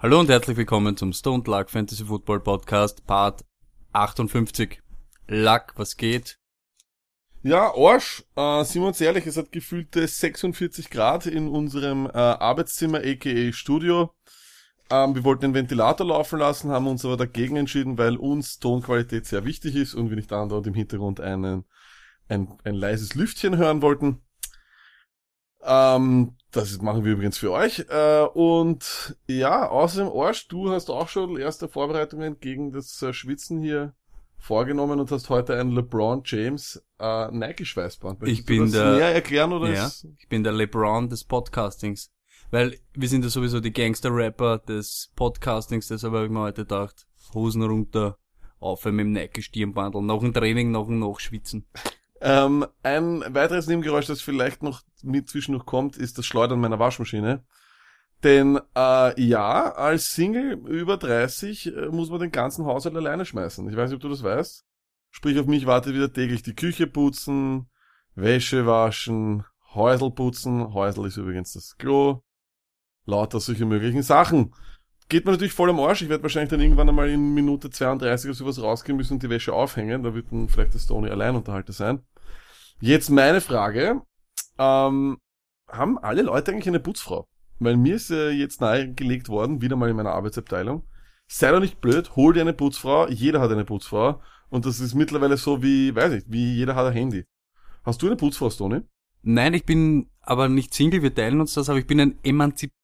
Hallo und herzlich willkommen zum Stone Luck Fantasy Football Podcast, Part 58. Luck, was geht? Ja, Arsch, äh, sind wir uns ehrlich, es hat gefühlte 46 Grad in unserem äh, Arbeitszimmer, aka Studio. Ähm, wir wollten den Ventilator laufen lassen, haben uns aber dagegen entschieden, weil uns Tonqualität sehr wichtig ist und wir nicht andauernd im Hintergrund einen, ein, ein leises Lüftchen hören wollten. Ähm, das machen wir übrigens für euch. Äh, und ja, außerdem, Arsch, du hast auch schon erste Vorbereitungen gegen das äh, Schwitzen hier vorgenommen und hast heute ein LeBron James äh, Nike-Schweißband. Ich Möchtest bin der- näher erklären oder Ja, ist, ich bin der LeBron des Podcastings. Weil wir sind ja sowieso die Gangster-Rapper des Podcastings, deshalb habe ich mir heute gedacht, Hosen runter, auf mit dem Nike-Stirnbandel, nach dem Training, nach dem Nachschwitzen. Ähm, ein weiteres Nebengeräusch, das vielleicht noch mit zwischendurch kommt, ist das Schleudern meiner Waschmaschine. Denn äh, ja, als Single über 30 äh, muss man den ganzen Haushalt alleine schmeißen. Ich weiß nicht, ob du das weißt. Sprich, auf mich wartet wieder täglich die Küche putzen, Wäsche waschen, Häusel putzen. Häusel ist übrigens das Klo. Lauter solche möglichen Sachen. Geht mir natürlich voll am Arsch. Ich werde wahrscheinlich dann irgendwann einmal in Minute 32 oder sowas rausgehen müssen und die Wäsche aufhängen. Da wird dann vielleicht der Stony Alleinunterhalter sein. Jetzt meine Frage. Ähm, haben alle Leute eigentlich eine Putzfrau? Weil mir ist äh, jetzt nahegelegt worden, wieder mal in meiner Arbeitsabteilung. Sei doch nicht blöd, hol dir eine Putzfrau. Jeder hat eine Putzfrau. Und das ist mittlerweile so wie, weiß ich, wie jeder hat ein Handy. Hast du eine Putzfrau, Stony? Nein, ich bin aber nicht Single, wir teilen uns das, aber ich bin ein emanzipazierter,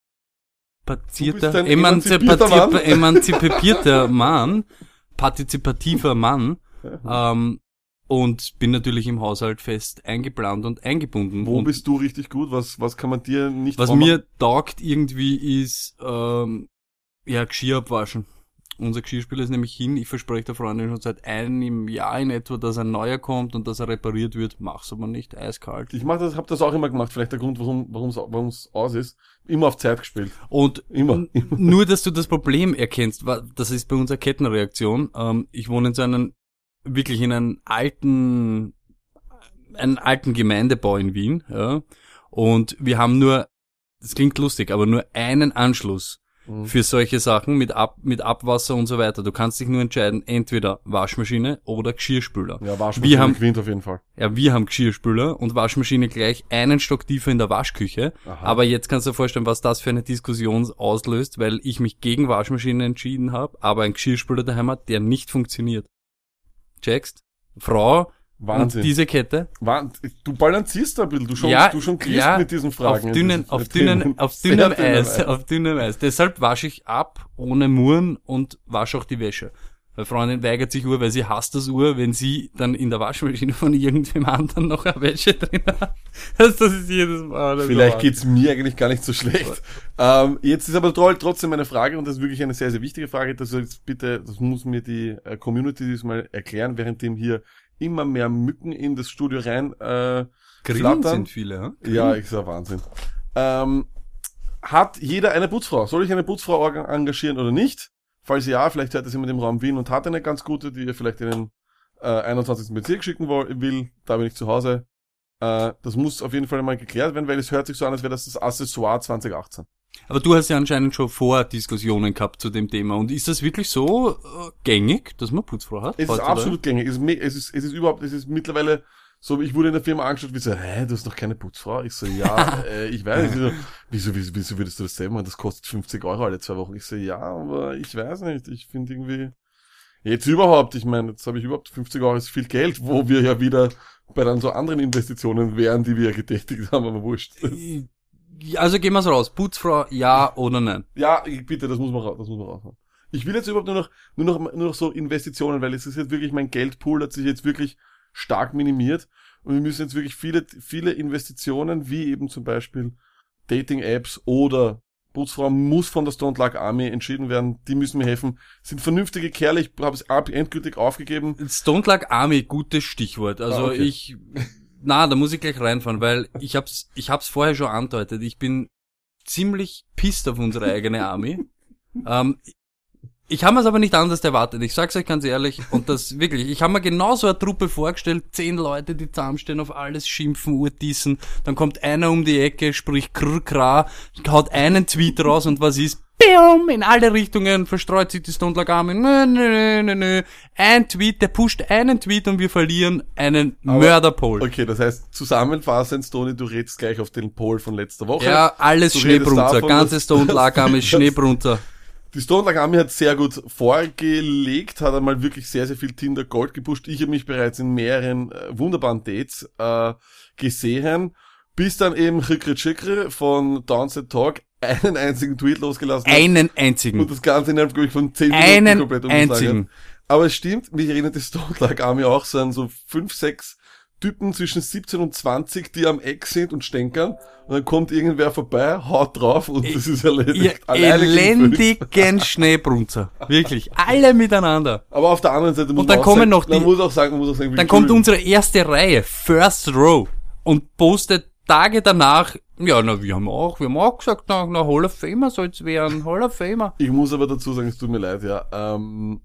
Emanzipazierter, emanzipierter emanzipierter Mann, partizipativer Mann, ähm, und bin natürlich im Haushalt fest eingeplant und eingebunden. Wo und bist du richtig gut? Was, was kann man dir nicht was vormachen? mir taugt irgendwie ist, ähm, ja, Geschirr abwaschen. Unser Geschirrspüler ist nämlich hin. Ich verspreche der Freundin schon seit einem Jahr in etwa, dass ein neuer kommt und dass er repariert wird. Mach's aber nicht, eiskalt. Ich mach das, hab das auch immer gemacht. Vielleicht der Grund, warum, warum's, warum's aus ist. Immer auf Zeit gespielt. Und Immer. n- nur, dass du das Problem erkennst, das ist bei uns eine Kettenreaktion. Ähm, ich wohne in so einem, wirklich in einem alten, einen alten Gemeindebau in Wien, ja. Und wir haben nur, das klingt lustig, aber nur einen Anschluss Mhm. für solche Sachen mit Ab, mit Abwasser und so weiter. Du kannst dich nur entscheiden, entweder Waschmaschine oder Geschirrspüler. Ja, Waschmaschine Wir haben- gewinnt auf jeden Fall. Ja, wir haben Geschirrspüler und Waschmaschine gleich einen Stock tiefer in der Waschküche. Aha. Aber jetzt kannst du dir vorstellen, was das für eine Diskussion auslöst, weil ich mich gegen Waschmaschine entschieden habe, aber ein Geschirrspüler daheim hat, der nicht funktioniert. Checkst? Frau Wahnsinn. und diese Kette. Du balancierst da ein bisschen. Du schon, ja, du schon kriegst ja, mit diesen Fragen. Auf dünnen, auf dünnen, dünn- auf dünnem dünnem Eis, auf dünnem Eis. Deshalb wasche ich ab, ohne Murren und wasche auch die Wäsche. Weil Freundin weigert sich Uhr, weil sie hasst das Uhr, wenn sie dann in der Waschmaschine von irgendwem anderen noch eine Wäsche drin hat. Das, das ist jedes Mal. Vielleicht geht's mir eigentlich gar nicht so schlecht. Ähm, jetzt ist aber trotzdem eine Frage und das ist wirklich eine sehr, sehr wichtige Frage. Das soll jetzt bitte, das muss mir die äh, Community diesmal erklären, währenddem hier immer mehr Mücken in das Studio rein äh, Grillen sind viele, ja? Ja, ich sag Wahnsinn. Ähm, hat jeder eine Putzfrau? Soll ich eine Putzfrau engagieren oder nicht? Falls ja, vielleicht hört das jemand im Raum Wien und hat eine ganz gute, die ihr vielleicht in den äh, 21. Bezirk schicken will. Da bin ich zu Hause. Äh, das muss auf jeden Fall mal geklärt werden, weil es hört sich so an, als wäre das das Accessoire 2018. Aber du hast ja anscheinend schon vor Diskussionen gehabt zu dem Thema. Und ist das wirklich so äh, gängig, dass man Putzfrau hat? Es ist absolut gängig. Es ist, es ist, es ist überhaupt, es ist mittlerweile so, ich wurde in der Firma angeschaut, wie so, hä, du hast noch keine Putzfrau? Ich so, ja, äh, ich weiß nicht. Wieso, wieso, wieso würdest du das selber machen? Das kostet 50 Euro alle zwei Wochen. Ich so, ja, aber ich weiß nicht. Ich finde irgendwie, jetzt überhaupt, ich meine, jetzt habe ich überhaupt 50 Euro ist viel Geld, wo wir ja wieder bei dann so anderen Investitionen wären, die wir ja getätigt haben, aber wurscht. Also gehen wir's raus. Putzfrau, ja oder nein? Ja, bitte, das muss man raus, das muss man raushauen. Ich will jetzt überhaupt nur noch, nur noch, nur noch so Investitionen, weil es ist jetzt wirklich, mein Geldpool hat sich jetzt wirklich stark minimiert und wir müssen jetzt wirklich viele, viele Investitionen, wie eben zum Beispiel Dating-Apps oder Putzfrau muss von der Stone Luck Army entschieden werden, die müssen mir helfen, sind vernünftige Kerle, ich habe es endgültig aufgegeben. Stone Luck Army, gutes Stichwort. Also Ah, okay. ich, na, da muss ich gleich reinfahren, weil ich hab's, ich hab's vorher schon andeutet. Ich bin ziemlich pisst auf unsere eigene Army. ähm, Ich habe mir's aber nicht anders erwartet. Ich sag's euch ganz ehrlich. Und das wirklich. Ich habe mir genauso eine Truppe vorgestellt. Zehn Leute, die zusammenstehen, auf alles schimpfen, urtießen. Dann kommt einer um die Ecke, spricht krr, kra, haut einen Tweet raus und was ist? In alle Richtungen verstreut sich die Stone Lag Army. Nö, nö, nö, nö. Ein Tweet, der pusht einen Tweet und wir verlieren einen Mörderpol. Okay, das heißt, zusammenfassend, Tony, du redest gleich auf den Pol von letzter Woche. Ja, alles Du davon, Ganze Army ist Schneebrunzer. Die Stone Lag Army hat sehr gut vorgelegt, hat einmal wirklich sehr, sehr viel Tinder Gold gepusht. Ich habe mich bereits in mehreren äh, wunderbaren Dates äh, gesehen, bis dann eben Chikri Chikri von Downset Talk einen einzigen Tweet losgelassen hat Einen und einzigen. das Ganze innerhalb, glaube ich, von 10 Minuten Einen komplett einzigen. hat. Aber es stimmt, mich erinnert die Stone Lag Army auch so an so fünf, sechs Typen zwischen 17 und 20, die am Eck sind und stänkern. Und dann kommt irgendwer vorbei, haut drauf und das ist erledigt. Ihr elendigen Schneebrunzer. Wirklich. Alle miteinander. Aber auf der anderen Seite muss Und dann man auch kommen sagen, noch man die- muss auch sagen, man muss auch sagen, Dann kommt unsere erste Reihe, First Row, und postet Tage danach, ja, na, wir haben auch, wir haben auch gesagt, na, na Hall of Famer soll's werden, Hall of Famer. Ich muss aber dazu sagen, es tut mir leid, ja. Ähm,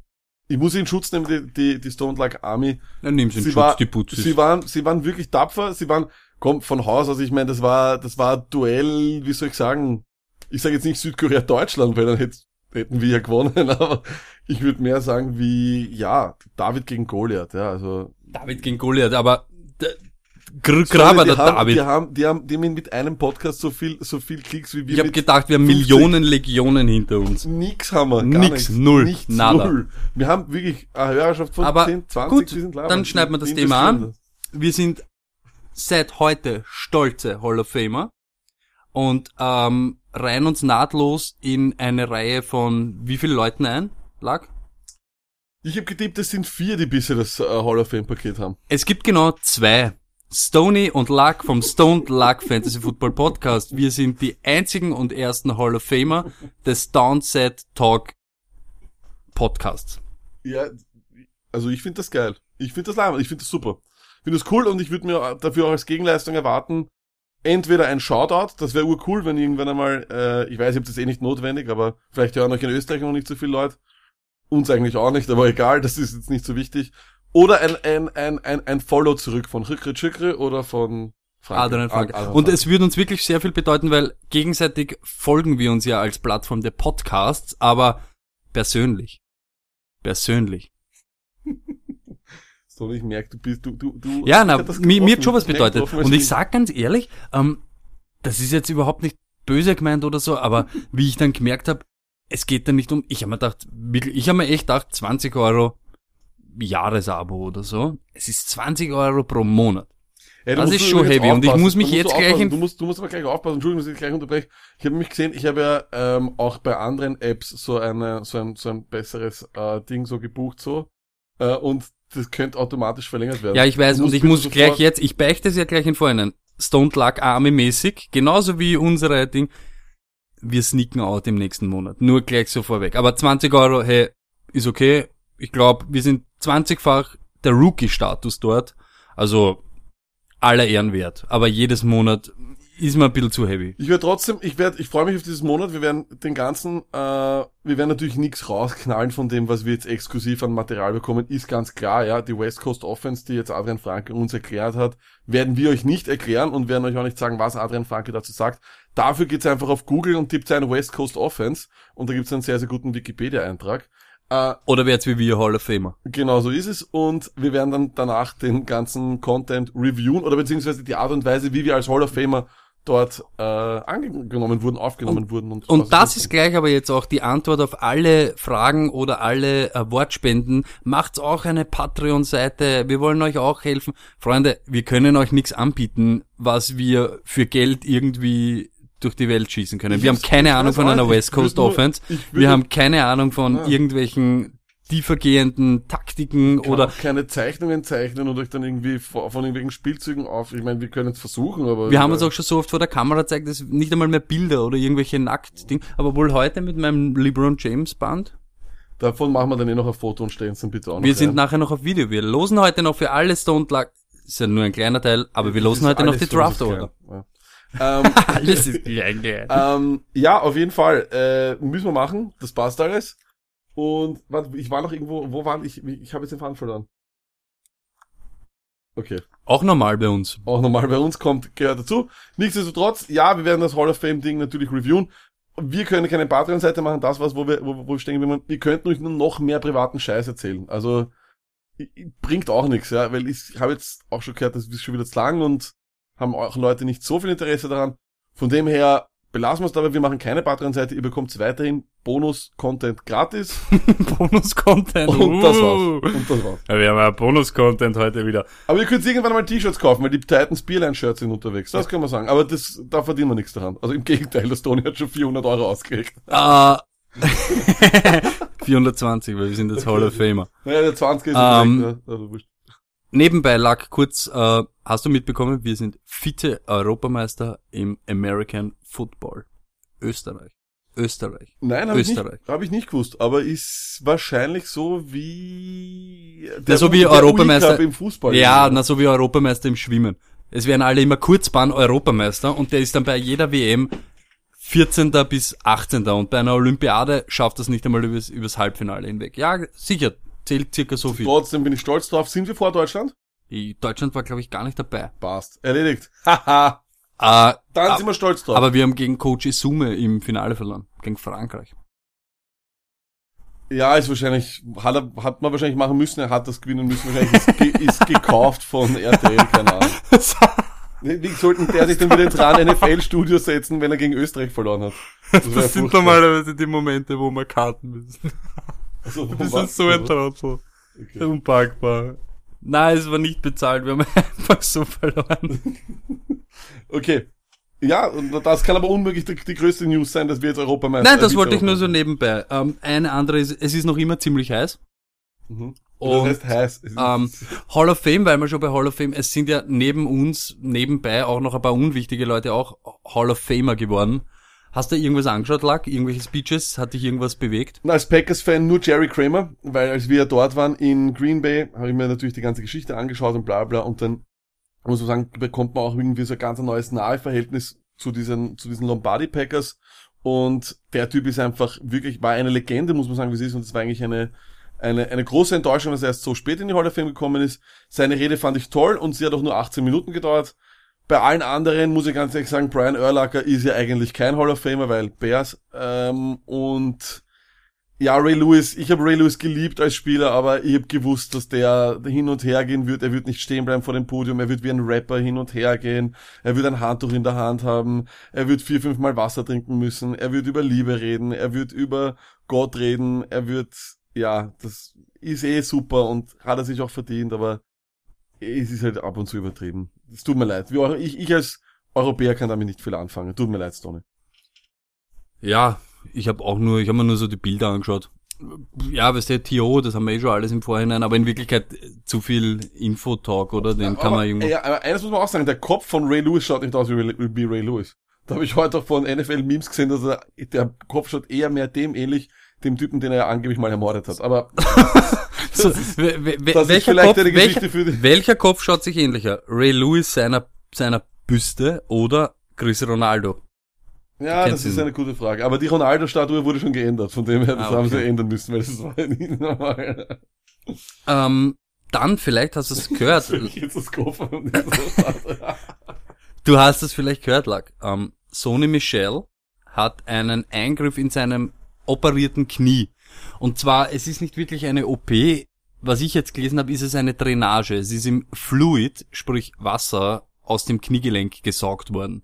ich muss in Schutz nehmen, die, die, die Stone Lag Army. Dann nimm sie in Schutz, war, die Putzis. sie waren, sie waren wirklich tapfer. Sie waren, komm, von Haus aus. Ich meine, das war, das war ein Duell, wie soll ich sagen? Ich sage jetzt nicht Südkorea Deutschland, weil dann hätt, hätten wir ja gewonnen. Aber ich würde mehr sagen wie, ja, David gegen Goliath. Ja, also David gegen Goliath, aber Graber, der haben, David. Die haben, die haben, die haben mit einem Podcast so viel, so viel Klicks wie wir Ich habe gedacht, wir haben 50. Millionen Legionen hinter uns. Nix haben wir. Gar Nix, nichts. null, Nichts, nada. Null. Wir haben wirklich eine Hörerschaft von Aber 10, 20, gut, die sind labern. dann schneiden wir das Thema an. Wir sind seit heute stolze Hall of Famer und ähm, reihen uns nahtlos in eine Reihe von wie viele Leuten ein? Lag? Ich habe getippt, es sind vier, die bisher das äh, Hall of Fame Paket haben. Es gibt genau zwei. Stony und Luck vom Stoned Luck Fantasy Football Podcast. Wir sind die einzigen und ersten Hall of Famer des Downset Talk Podcasts. Ja, also ich finde das geil. Ich finde das labern. Ich finde das super. Ich finde das cool und ich würde mir dafür auch als Gegenleistung erwarten, entweder ein Shoutout, das wäre urcool, wenn irgendwann einmal, äh, ich weiß, ich habe das eh nicht notwendig, aber vielleicht hören euch in Österreich noch nicht so viele Leute. Uns eigentlich auch nicht, aber egal, das ist jetzt nicht so wichtig. Oder ein, ein, ein, ein, ein Follow zurück von Chikri Chikri oder von Frank. Adrian Frank. Adrian Und es würde uns wirklich sehr viel bedeuten, weil gegenseitig folgen wir uns ja als Plattform der Podcasts, aber persönlich. Persönlich. So, ich merke, du bist, du, du, du. Ja, na, mir, mir hat schon was bedeutet. Und ich ich- sag ganz ehrlich, ähm, das ist jetzt überhaupt nicht böse gemeint oder so, aber wie ich dann gemerkt habe, es geht da nicht um, ich habe mir gedacht, wirklich, ich habe mir echt gedacht, 20 Euro Jahresabo oder so. Es ist 20 Euro pro Monat. Ja, du Das ist schon heavy und ich muss mich jetzt gleich Du musst, du musst aber gleich aufpassen, Entschuldigung, dass ich gleich unterbreche. Ich habe mich gesehen, ich habe ja ähm, auch bei anderen Apps so eine, so ein, so ein besseres äh, Ding so gebucht so. Äh, und das könnte automatisch verlängert werden. Ja, ich weiß, und ich muss gleich jetzt, ich beichte es ja gleich in Vorhinein. Stone Luck Army mäßig, genauso wie unsere Ding. Wir sneaken out im nächsten Monat. Nur gleich so vorweg. Aber 20 Euro, hey, ist okay. Ich glaube, wir sind 20-fach der Rookie-Status dort. Also, aller Ehren wert. Aber jedes Monat ist mir ein bisschen zu heavy. Ich werde trotzdem, ich werde, ich freue mich auf dieses Monat. Wir werden den ganzen, äh, wir werden natürlich nichts rausknallen von dem, was wir jetzt exklusiv an Material bekommen, ist ganz klar, ja. Die West Coast Offense, die jetzt Adrian Franke uns erklärt hat, werden wir euch nicht erklären und werden euch auch nicht sagen, was Adrian Franke dazu sagt. Dafür geht's einfach auf Google und tippt ein West Coast Offense und da gibt's einen sehr, sehr guten Wikipedia-Eintrag. Äh, Oder wird's wie wir Hall of Famer? Genau so ist es und wir werden dann danach den ganzen Content reviewen oder beziehungsweise die Art und Weise, wie wir als Hall of Famer dort äh, angenommen wurden, aufgenommen wurden. Und, Und das ist gleich aber jetzt auch die Antwort auf alle Fragen oder alle äh, Wortspenden. Macht's auch eine Patreon-Seite. Wir wollen euch auch helfen. Freunde, wir können euch nichts anbieten, was wir für Geld irgendwie durch die Welt schießen können. Wir haben keine Ahnung von einer West Coast Offense. Wir haben keine Ahnung von irgendwelchen tiefergehenden Taktiken oder auch keine Zeichnungen zeichnen und euch dann irgendwie von irgendwelchen Spielzügen auf. Ich meine, wir können es versuchen, aber Wir haben uns auch schon so oft vor der Kamera gezeigt, dass nicht einmal mehr Bilder oder irgendwelche Nacktding. Aber wohl heute mit meinem LeBron James Band. davon machen wir dann eh noch ein Foto und stellen es dann bitte auch noch Wir sind rein. nachher noch auf Video. Wir losen heute noch für alle Stone Luck. Ist ja nur ein kleiner Teil, aber wir losen heute noch die Draft Order. Ja. Ähm, Alles ist klein. ähm, ja, auf jeden Fall. Äh, müssen wir machen. Das passt alles. Und warte, ich war noch irgendwo, wo war ich? Ich habe jetzt den Faden verloren. Okay. Auch normal bei uns. Auch normal bei uns kommt, gehört dazu. Nichtsdestotrotz, ja, wir werden das Hall of Fame Ding natürlich reviewen. Wir können keine Patreon-Seite machen, das was, wo wir, wo, wo wir stehen, wir, wir könnten euch nur noch mehr privaten Scheiß erzählen. Also, bringt auch nichts, ja, weil ich habe jetzt auch schon gehört, das ist schon wieder zu lang und haben auch Leute nicht so viel Interesse daran. Von dem her, belassen wir es dabei, wir machen keine Patreon-Seite, ihr bekommt weiterhin Bonus-Content gratis Bonus-Content. und das Uh. war's. Und das war's. Ja, wir haben ja Bonus-Content heute wieder. Aber ihr könnt irgendwann mal T-Shirts kaufen, weil die Titans Beerline-Shirts sind unterwegs. Das kann man sagen. Aber das, da verdienen wir nichts daran. Also im Gegenteil, der Tony hat schon 400 Euro ausgelegt. Äh, 420, weil wir sind jetzt Hall of Famer. Naja, der 20 ist Ähm, direkt, ja, also wurscht. Nebenbei lag kurz, äh, hast du mitbekommen, wir sind Vize-Europameister im American Football. Österreich. Österreich. Nein, habe ich, nicht- hab ich nicht gewusst. Aber ist wahrscheinlich so wie Ja, so wie der Europameister- UI-Cup im Fußball. Ja, na so wie Europameister im Schwimmen. Es werden alle immer Kurzbahn Europameister und der ist dann bei jeder WM 14. bis 18. und bei einer Olympiade schafft das nicht einmal übers, übers Halbfinale hinweg. Ja, sicher, zählt circa so viel. Trotzdem bin ich stolz drauf. Sind wir vor Deutschland? Deutschland war, glaube ich, gar nicht dabei. Passt. Erledigt. Haha. Äh, Dann sind wir stolz drauf. aber wir haben gegen Coach Isume im Finale verloren. Gegen Frankreich. ja, ist wahrscheinlich, hat, er, hat man wahrscheinlich machen müssen. Er hat das gewinnen müssen. Wahrscheinlich ist, ge ist gekauft von RTL, keine Ahnung. Wie sollten der sich dann wieder ins RAN NFL-Studio setzen, wenn er gegen Österreich verloren hat? Das, Das sind furchtbar. normalerweise die Momente, wo wir karten müssen. Also, Das was? ist so ein Trottel. Okay. Unpackbar. Nein, es war nicht bezahlt, wir haben einfach so verloren. okay. Ja, und das kann aber unmöglich die, die größte News sein, dass wir jetzt Europameister Nein, das wollte ich nur so nebenbei. Ähm, eine andere ist, es ist noch immer ziemlich heiß. Mhm. Und das heißt heiß. Ähm, Hall of Fame, weil wir schon bei Hall of Fame, es sind ja neben uns, nebenbei auch noch ein paar unwichtige Leute auch Hall of Famer geworden. Hast du irgendwas angeschaut, Lack? Irgendwelche Speeches? Hat dich irgendwas bewegt? Und als Packers-Fan nur Jerry Kramer, weil als wir dort waren in Green Bay, habe ich mir natürlich die ganze Geschichte angeschaut und bla bla und dann muss man sagen, bekommt man auch irgendwie so ein ganz neues Naheverhältnis zu diesen, zu diesen Lombardi Packers und der Typ ist einfach wirklich, war eine Legende, muss man sagen, wie es ist und es war eigentlich eine, eine, eine große Enttäuschung, dass er erst so spät in die Hall of Fame gekommen ist. Seine Rede fand ich toll und sie hat auch nur 18 Minuten gedauert. Bei allen anderen muss ich ganz ehrlich sagen, Brian Urlacher ist ja eigentlich kein Hall of Famer, weil Bears ähm, und ja, Ray Lewis, ich habe Ray Lewis geliebt als Spieler, aber ich habe gewusst, dass der hin und her gehen wird. Er wird nicht stehen bleiben vor dem Podium, er wird wie ein Rapper hin und her gehen, er wird ein Handtuch in der Hand haben, er wird vier, fünf Mal Wasser trinken müssen, er wird über Liebe reden, er wird über Gott reden, er wird, ja, das ist eh super und hat er sich auch verdient, aber es ist halt ab und zu übertrieben. Es tut mir leid. Euro, ich, ich als Europäer kann damit nicht viel anfangen. Tut mir leid, Stoney. Ja, ich habe auch nur, ich habe mir nur so die Bilder angeschaut. Ja, weißt du, TO, das haben wir eh schon alles im Vorhinein, aber in Wirklichkeit äh, zu viel Infotalk, oder? Den kann aber, man irgendwo. Ja, aber eines muss man auch sagen, der Kopf von Ray Lewis schaut nicht aus wie Ray, wie Ray Lewis. Da habe ich heute auch von NFL-Memes gesehen, dass er, der Kopf schaut eher mehr dem ähnlich, dem Typen, den er angeblich mal ermordet hat. Aber So, welcher, Kopf, welcher, welcher Kopf schaut sich ähnlicher? Ray Lewis seiner, seiner Büste oder Chris Ronaldo? Ja, das ist eine gute Frage. Aber die Ronaldo-Statue wurde schon geändert, von dem her, das Ah, haben sie okay. ändern müssen, weil das war ja nicht normal. Ähm, dann, vielleicht hast du es gehört. Du hast es vielleicht gehört, Lack. Ähm, Sony Michel hat einen Eingriff in seinem operierten Knie. Und zwar, es ist nicht wirklich eine OP. Was ich jetzt gelesen habe, ist es eine Drainage. Es ist im Fluid, sprich Wasser, aus dem Kniegelenk gesaugt worden.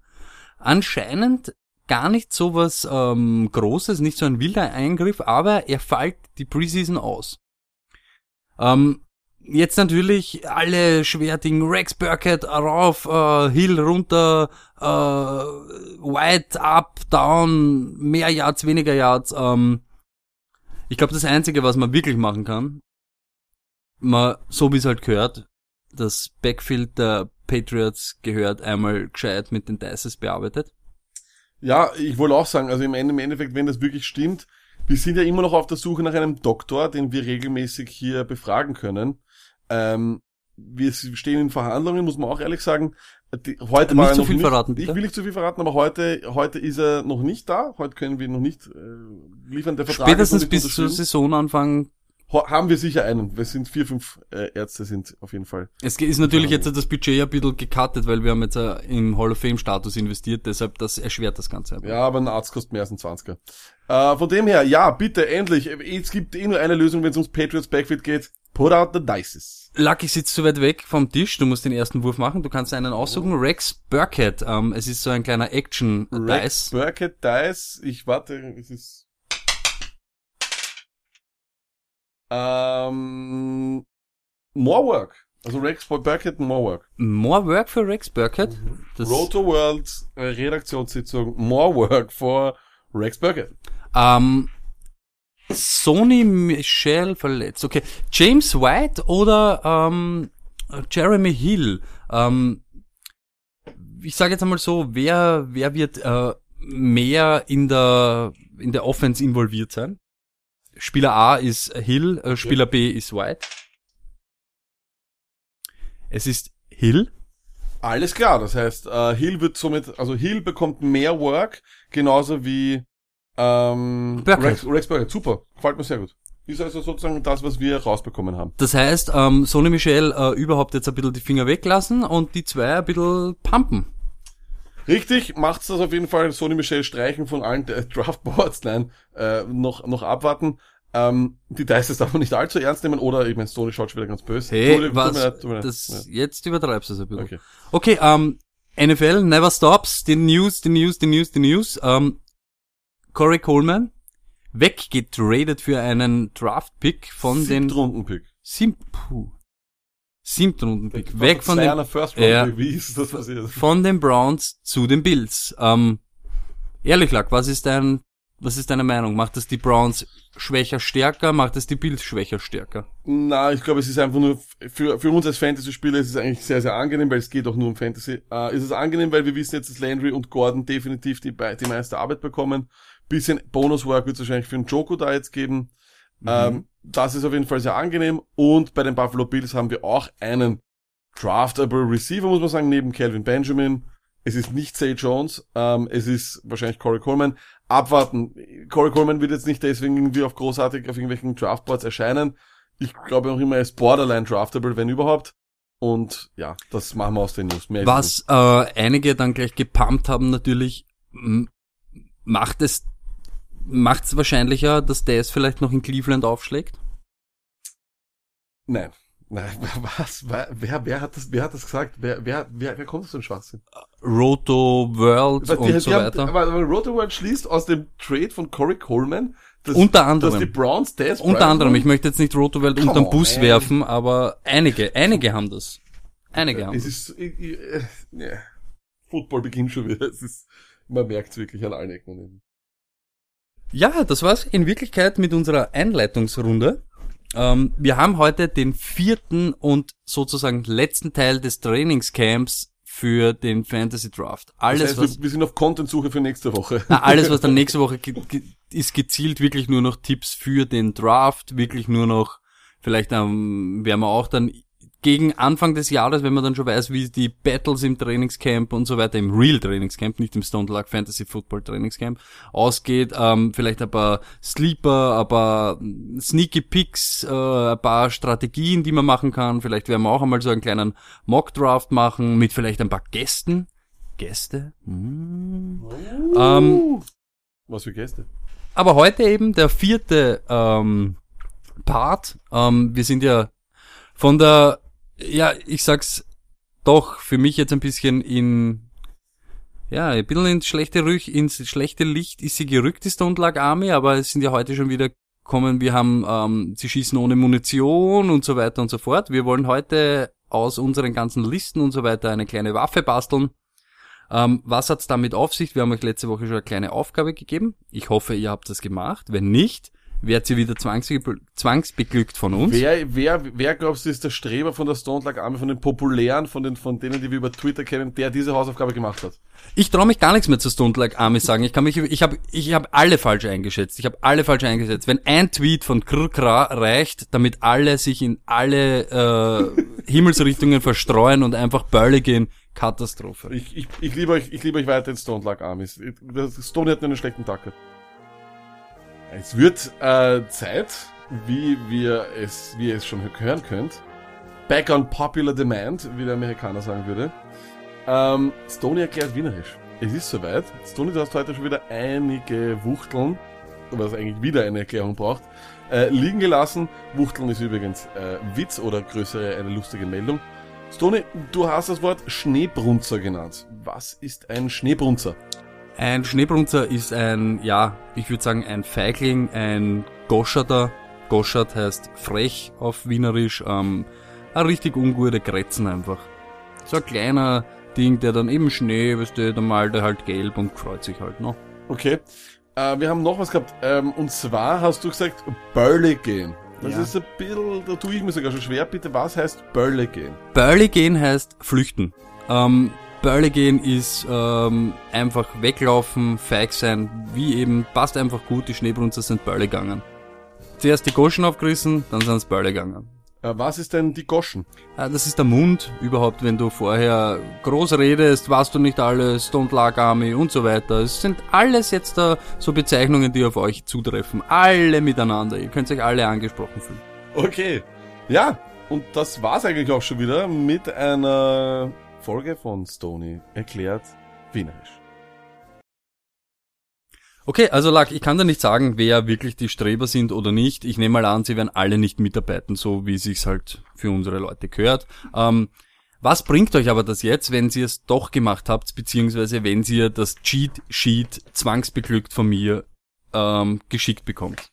Anscheinend gar nicht so was ähm, Großes, nicht so ein wilder Eingriff, aber er fällt die Preseason aus. Ähm, Jetzt natürlich alle Schwerting, Rex Burkett rauf, äh, Hill runter, äh, White up, down, mehr Yards, weniger Yards. Ähm, ich glaube, das Einzige, was man wirklich machen kann, man, so wie es halt gehört, das Backfield der Patriots gehört einmal gescheit mit den Dices bearbeitet. Ja, ich wollte auch sagen, also im Ende- im Endeffekt, wenn das wirklich stimmt, wir sind ja immer noch auf der Suche nach einem Doktor, den wir regelmäßig hier befragen können. Ähm, wir stehen in Verhandlungen, muss man auch ehrlich sagen. Die, heute Nicht war er zu noch viel nicht, verraten. Ich will nicht zu viel verraten, aber heute, heute ist er noch nicht da. Heute können wir noch nicht äh, liefern. Der Vertrag Spätestens bis zur. Saisonanfang. Haben wir sicher einen. Wir sind vier, fünf äh, Ärzte sind auf jeden Fall. Es ist natürlich jetzt das Budget ein bisschen gecuttet, weil wir haben jetzt äh, im Hall of Fame Status investiert, deshalb das erschwert das Ganze. Ja, aber ein Arzt kostet mehr als ein 20er. Äh, von dem her, ja, bitte, endlich. Es gibt eh nur eine Lösung, wenn es ums Patriots Backfield geht. Put out the dices. Lucky sitzt zu weit weg vom Tisch, du musst den ersten Wurf machen, du kannst einen aussuchen. Rex Burkett, ähm, es ist so ein kleiner Rex Action-Dice. Burkett Dice. Ich warte, es ist... Ähm, more work. Also Rex Burkett, more work. More Work für Rex Burkett. Das, Roto World äh, Redaktionssitzung, more work for Rex Burkett. Ähm, Sony Michel verletzt. Okay. James White oder ähm, Jeremy Hill. Ähm, ich sage jetzt einmal so, wer wer wird äh, mehr in der in der Offense involviert sein? Spieler A ist Hill, äh, Spieler B ist White. Es ist Hill. Alles klar, das heißt, äh, Hill wird somit, also Hill bekommt mehr Work, genauso wie ähm, Burkett. Rex, Rex Burkett. Super, gefällt mir sehr gut. Ist also sozusagen das, was wir rausbekommen haben. Das heißt, ähm, Sony Michel äh, überhaupt jetzt ein bisschen die Finger weglassen und die zwei ein bisschen pumpen. Richtig, macht's das auf jeden Fall. Sony Michel streichen von allen äh, Draftboards, nein, äh, noch, noch abwarten. Ähm, die Dices darf man nicht allzu ernst nehmen, oder ich meine, Sony schaut schon wieder ganz böse. Hey, tut was? leid. Das, jetzt übertreibst du es ein ja. bisschen. Okay. Okay, ähm, NFL, never stops, die News, die News, die News, die News. Ähm, Corey Coleman, weggetradet für einen Draft-Pick von den Siebtrunden-Pick. Sim puh. Siebtrunden-Pick. Weg von den, First Ja. Wie ist das passiert? von den Browns zu den Bills. Ähm, ehrlich Lack, was ist dein, was ist deine Meinung? Macht es die Browns schwächer stärker? Macht es die Bills schwächer stärker? Na, ich glaube, es ist einfach nur, für, für uns als Fantasy-Spieler ist es eigentlich sehr, sehr angenehm, weil es geht auch nur um Fantasy. Äh, ist es angenehm, weil wir wissen jetzt, dass Landry und Gordon definitiv die, die meiste Arbeit bekommen. Bisschen Bonus-Work wird es wahrscheinlich für den Joko da jetzt geben. Ähm, das ist auf jeden Fall sehr angenehm. Und bei den Buffalo Bills haben wir auch einen draftable Receiver, muss man sagen, neben Calvin Benjamin. Es ist nicht Zay Jones, ähm, es ist wahrscheinlich Corey Coleman. Abwarten. Corey Coleman wird jetzt nicht deswegen irgendwie auf großartig auf irgendwelchen Draftboards erscheinen. Ich glaube noch immer, er ist borderline draftable, wenn überhaupt. Und ja, das machen wir aus den News. Mehr Was äh, einige dann gleich gepumpt haben natürlich, macht es macht es wahrscheinlicher, dass der es vielleicht noch in Cleveland aufschlägt? Nein. Nein, was? Wer, wer, hat das, wer hat das gesagt? Wer, wer, wer, wer kommt aus dem Schwachsinn? Roto World Weil und die, so die haben, weiter. aber, aber Rotoworld schließt aus dem Trade von Corey Coleman, dass, Unter dass anderem. die Browns Des Unter anderem, ich möchte jetzt nicht Roto World unterm Bus man. werfen, aber einige, einige haben das. Einige haben Es das. ist, ich, ich, äh, ja. Football beginnt schon wieder. Es ist, man merkt es wirklich an allen Ecken. Ja, das war's in Wirklichkeit mit unserer Einleitungsrunde. Ähm, wir haben heute den vierten und sozusagen letzten Teil des Trainingscamps für den Fantasy Draft. Alles, das heißt, was wir, sind auf Content-Suche für nächste Woche. Na, alles, was dann nächste Woche ge ge ist gezielt wirklich nur noch Tipps für den Draft, wirklich nur noch, vielleicht ähm, werden wir auch dann gegen Anfang des Jahres, wenn man dann schon weiß, wie die Battles im Trainingscamp und so weiter, im Real Trainingscamp, nicht im Stone Luck Fantasy Football Trainingscamp, ausgeht, ähm, vielleicht ein paar Sleeper, ein paar Sneaky Picks, äh, ein paar Strategien, die man machen kann, vielleicht werden wir auch einmal so einen kleinen Mock Draft machen, mit vielleicht ein paar Gästen. Gäste? Hm. Ähm, Was für Gäste. aber heute eben der vierte ähm, Part. Ähm, wir sind ja von der, ja, ich sag's doch, für mich jetzt ein bisschen in, ja, ein bisschen ins schlechte, Rüch, ins schlechte Licht ist sie gerückt, die Stone Lag Army, aber es sind ja heute schon wieder kommen, wir haben, ähm, sie schießen ohne Munition und so weiter und so fort. Wir wollen heute aus unseren ganzen Listen und so weiter eine kleine Waffe basteln. Ähm, was hat's damit auf sich? Wir haben euch letzte Woche schon eine kleine Aufgabe gegeben. Ich hoffe, ihr habt das gemacht. Wenn nicht, werdet ihr wieder zwangsbe zwangsbeglückt von uns. Wer, wer, wer glaubst du ist der Streber von der Stone Lag Army, von den populären, von den, von denen, die wir über Twitter kennen, der diese Hausaufgabe gemacht hat? Ich traue mich gar nichts mehr zur Stone Like Army sagen. Ich kann mich, ich habe, ich habe alle falsch eingeschätzt. Ich habe alle falsch eingeschätzt. Wenn ein Tweet von Krkra reicht, damit alle sich in alle äh, Himmelsrichtungen verstreuen und einfach Bölle gehen, Katastrophe. Ich, ich, ich liebe euch, ich liebe euch weiter in Stone Lag Armies. Stone hat nur einen schlechten Tag gehabt. Es wird äh, Zeit, wie wir es, wie ihr es schon hören könnt. Back on popular demand, wie der Amerikaner sagen würde. Ähm, Stony erklärt Wienerisch. Es ist soweit. Stony, du hast heute schon wieder einige Wuchteln, was eigentlich wieder eine Erklärung braucht, äh, liegen gelassen. Wuchteln ist übrigens äh, Witz oder größere eine lustige Meldung. Stony, du hast das Wort Schneebrunzer genannt. Was ist ein Schneebrunzer? Ein Schneebrunzer ist ein, ja, ich würde sagen, ein Feigling, ein Goscherter. Goschert heißt frech auf Wienerisch, ähm, ein richtig ungute Kretzen einfach. So ein kleiner Ding, der dann eben Schnee, weißt du, dann malt er halt gelb und freut sich halt noch. Okay. Äh, wir haben noch was gehabt. Ähm, und zwar hast du gesagt, Bölle gehen. Das Ja. ist ein bisschen, da tue ich mir sogar schon schwer. Bitte, was heißt Bölle gehen? Börle gehen heißt flüchten. Ähm, Börle gehen ist ähm, einfach weglaufen, feig sein, wie eben, passt einfach gut, die Schneebrunzer sind Börle gegangen. Zuerst die Goschen aufgerissen, dann sind es Börle gegangen. Äh, was ist denn die Goschen? Ah, Das ist der Mund überhaupt, wenn du vorher groß redest, weißt du nicht alles, Don't Lag Army und so weiter. Es sind alles jetzt da so Bezeichnungen, die auf euch zutreffen. Alle miteinander. Ihr könnt euch alle angesprochen fühlen. Okay. Ja, und das war's eigentlich auch schon wieder mit einer Folge von Stony erklärt Wienerisch. Okay, also Lack, ich kann da nicht sagen, wer wirklich die Streber sind oder nicht. Ich nehme mal an, sie werden alle nicht mitarbeiten, so wie sich's halt für unsere Leute gehört. Ähm, was bringt euch aber das jetzt, wenn ihr es doch gemacht habt, beziehungsweise wenn ihr das Cheat Sheet zwangsbeglückt von mir ähm, geschickt bekommt?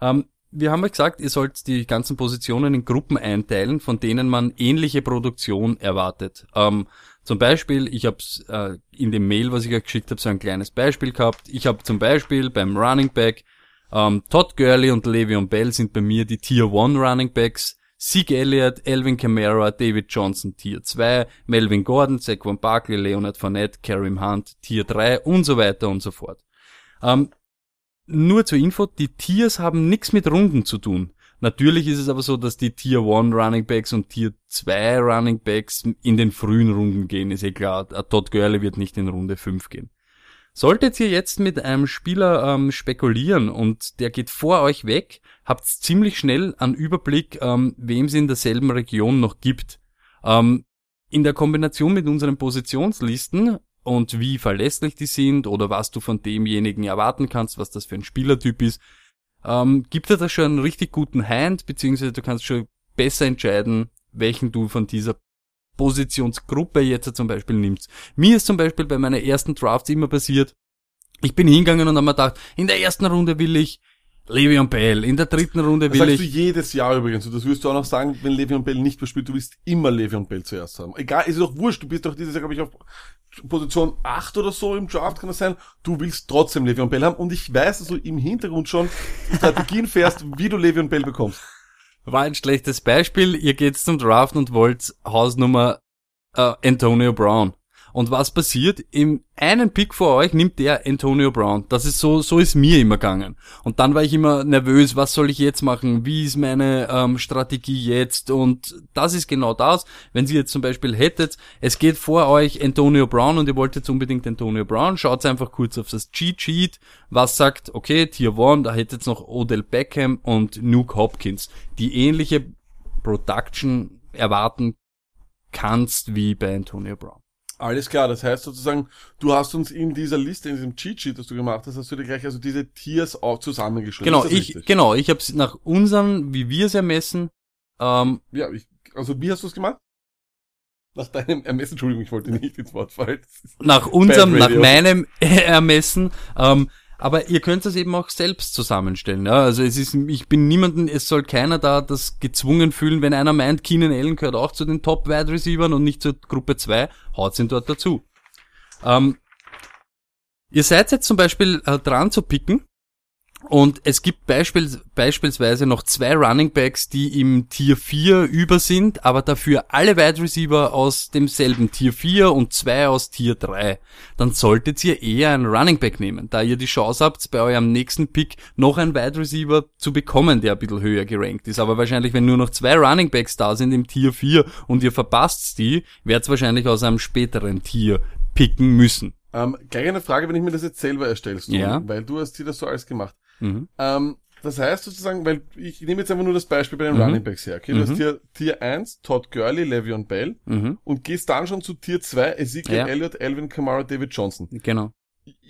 Ähm, wir haben euch gesagt, ihr sollt die ganzen Positionen in Gruppen einteilen, von denen man ähnliche Produktion erwartet. Ähm, zum Beispiel, ich habe äh, in dem Mail, was ich euch geschickt habe, so ein kleines Beispiel gehabt. Ich habe zum Beispiel beim Running Back ähm, Todd Gurley und Le'Veon Bell sind bei mir die Tier 1 Running Backs. Zeke Elliott, Elvin Kamara, David Johnson Tier 2, Melvin Gordon, Saquon Barkley, Leonard Fournette, Kareem Hunt Tier 3 und so weiter und so fort. Ähm, nur zur Info, die Tiers haben nichts mit Runden zu tun. Natürlich ist es aber so, dass die Tier 1 Running Backs und Tier 2 Running Backs in den frühen Runden gehen, ist eh klar. Todd Gurley wird nicht in Runde 5 gehen. Solltet ihr jetzt mit einem Spieler ähm, spekulieren und der geht vor euch weg, habt ziemlich schnell einen Überblick, ähm, wem es in derselben Region noch gibt. Ähm, in der Kombination mit unseren Positionslisten und wie verlässlich die sind oder was du von demjenigen erwarten kannst, was das für ein Spielertyp ist, ähm, gibt er da schon einen richtig guten Hand, beziehungsweise du kannst schon besser entscheiden, welchen du von dieser Positionsgruppe jetzt zum Beispiel nimmst. Mir ist zum Beispiel bei meiner ersten Drafts immer passiert, ich bin hingegangen und habe mir gedacht, in der ersten Runde will ich Le'Veon Bell, in der dritten Runde Das will sagst du ich jedes Jahr übrigens. Und das wirst du auch noch sagen, wenn Le'Veon Bell nicht mehr spielt. Du willst immer Le'Veon Bell zuerst haben. Egal, ist doch wurscht. Du bist doch dieses Jahr, glaube ich, auf Position 8 oder so im Draft, kann das sein. Du willst trotzdem Le'Veon Bell haben. Und ich weiß, dass du im Hintergrund schon Strategien fährst, wie du Le'Veon Bell bekommst. War ein schlechtes Beispiel. Ihr geht zum Draft und wollt Hausnummer äh, Antonio Brown. Und was passiert? Im einen Pick vor euch nimmt der Antonio Brown. Das ist so, so ist mir immer gegangen. Und dann war ich immer nervös, was soll ich jetzt machen? Wie ist meine ähm, Strategie jetzt? Und das ist genau das. Wenn Sie jetzt zum Beispiel hättet, es geht vor euch Antonio Brown und ihr wollt jetzt unbedingt Antonio Brown, schaut einfach kurz auf das Cheat Sheet, was sagt, okay, Tier 1, da hättet jetzt noch Odell Beckham und Nuke Hopkins, die ähnliche Production erwarten kannst wie bei Antonio Brown. Alles klar, das heißt sozusagen, du hast uns in dieser Liste, in diesem Cheat Sheet, das du gemacht hast, hast du dir gleich also diese Tiers auch zusammengeschrieben. Genau, ich, richtig? genau, ich habe es nach unseren, wie wir es ermessen, ähm, Ja, ich, also wie hast du es gemacht? Nach deinem Ermessen, Entschuldigung, ich wollte nicht ins Wort fallen. Nach unserem, nach meinem Ermessen, ähm, aber ihr könnt das eben auch selbst zusammenstellen. Ja? Also es ist, ich bin niemanden, es soll keiner da das gezwungen fühlen, wenn einer meint, Keenan Allen gehört auch zu den Top Wide Receivern und nicht zur Gruppe 2, haut's ihn dort dazu. Ähm, ihr seid jetzt zum Beispiel äh, dran zu picken Und es gibt beispiels, beispielsweise noch zwei Running Backs, die im Tier 4 über sind, aber dafür alle Wide Receiver aus demselben Tier 4 und zwei aus Tier 3. Dann solltet ihr eher einen Running Back nehmen, da ihr die Chance habt, bei eurem nächsten Pick noch einen Wide Receiver zu bekommen, der ein bisschen höher gerankt ist. Aber wahrscheinlich, wenn nur noch zwei Running Backs da sind im Tier 4 und ihr verpasst die, wird's wahrscheinlich aus einem späteren Tier picken müssen. Ähm, gleich eine Frage, wenn ich mir das jetzt selber erstelle, Ja. weil du hast dir das so alles gemacht. Mhm. Ähm, das heißt sozusagen, weil ich nehme jetzt einfach nur das Beispiel bei den Mhm. Running Backs her. Okay, du Mhm. hast Tier, Tier 1, Todd Gurley, Le'Veon Bell Mhm. und gehst dann schon zu Tier 2, Ezekiel Ja. Elliott, Alvin Kamara, David Johnson. Genau.